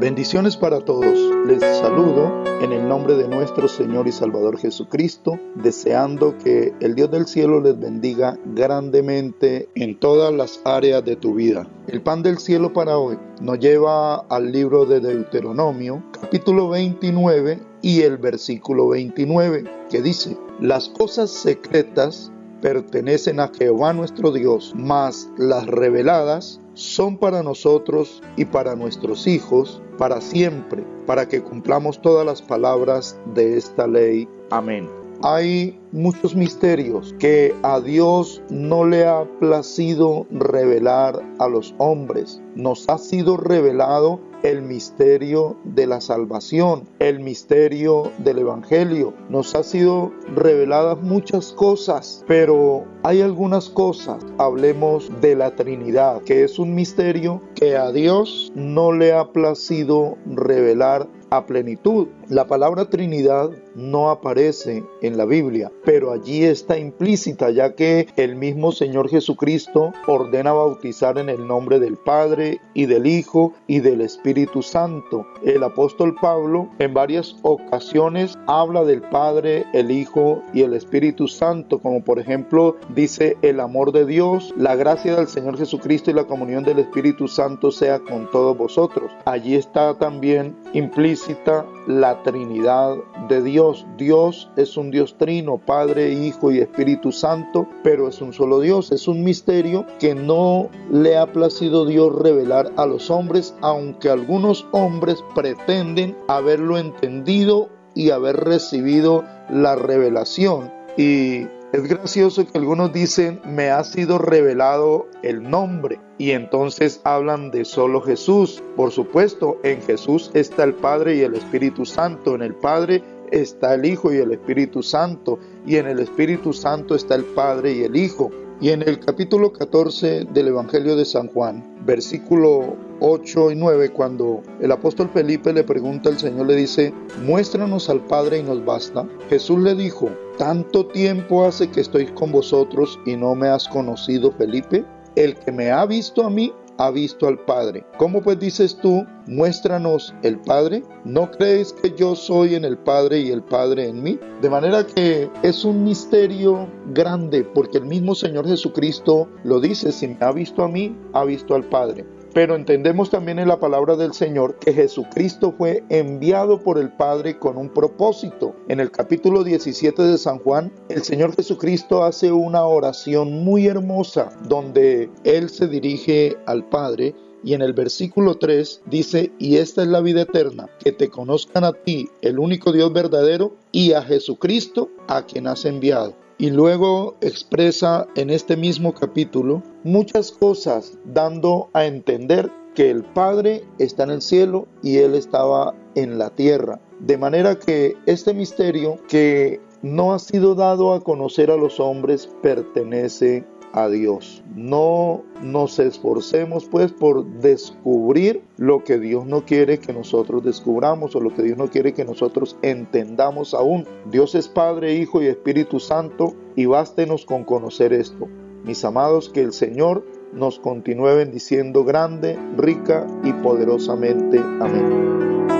Bendiciones para todos. Les saludo en el nombre de nuestro Señor y Salvador Jesucristo, deseando que el Dios del cielo les bendiga grandemente en todas las áreas de tu vida. El pan del cielo para hoy nos lleva al libro de Deuteronomio, capítulo 29 y el versículo 29, que dice, las cosas secretas pertenecen a Jehová nuestro Dios, mas las reveladas son para nosotros y para nuestros hijos para siempre, para que cumplamos todas las palabras de esta ley. Amén. Hay muchos misterios que a Dios no le ha placido revelar a los hombres. Nos ha sido revelado el misterio de la salvación, el misterio del Evangelio. Nos ha sido reveladas muchas cosas, pero hay algunas cosas. Hablemos de la Trinidad, que es un misterio que a Dios no le ha placido revelar a plenitud. La palabra Trinidad no aparece en la Biblia, pero allí está implícita ya que el mismo Señor Jesucristo ordena bautizar en el nombre del Padre y del Hijo y del Espíritu Santo. El apóstol Pablo en varias ocasiones habla del Padre, el Hijo y el Espíritu Santo, como por ejemplo dice el amor de Dios, la gracia del Señor Jesucristo y la comunión del Espíritu Santo sea con todos vosotros. Allí está también implícito la Trinidad de Dios. Dios es un Dios trino, Padre, Hijo y Espíritu Santo, pero es un solo Dios. Es un misterio que no le ha placido Dios revelar a los hombres, aunque algunos hombres pretenden haberlo entendido y haber recibido la revelación. Y es gracioso que algunos dicen, me ha sido revelado el nombre y entonces hablan de solo Jesús. Por supuesto, en Jesús está el Padre y el Espíritu Santo. En el Padre está el Hijo y el Espíritu Santo. Y en el Espíritu Santo está el Padre y el Hijo. Y en el capítulo 14 del Evangelio de San Juan, versículo 8 y 9, cuando el apóstol Felipe le pregunta al Señor, le dice, muéstranos al Padre y nos basta. Jesús le dijo, ¿tanto tiempo hace que estoy con vosotros y no me has conocido, Felipe? El que me ha visto a mí, ha visto al Padre. ¿Cómo pues dices tú, muéstranos el Padre? ¿No crees que yo soy en el Padre y el Padre en mí? De manera que es un misterio grande, porque el mismo Señor Jesucristo lo dice, si me ha visto a mí, ha visto al Padre. Pero entendemos también en la palabra del Señor que Jesucristo fue enviado por el Padre con un propósito. En el capítulo 17 de San Juan, el Señor Jesucristo hace una oración muy hermosa donde Él se dirige al Padre y en el versículo 3 dice, y esta es la vida eterna, que te conozcan a ti, el único Dios verdadero, y a Jesucristo, a quien has enviado. Y luego expresa en este mismo capítulo muchas cosas dando a entender que el Padre está en el cielo y Él estaba en la tierra. De manera que este misterio que no ha sido dado a conocer a los hombres pertenece a Dios. No nos esforcemos pues por descubrir lo que Dios no quiere que nosotros descubramos o lo que Dios no quiere que nosotros entendamos aún. Dios es Padre, Hijo y Espíritu Santo y bástenos con conocer esto. Mis amados, que el Señor nos continúe bendiciendo grande, rica y poderosamente. Amén.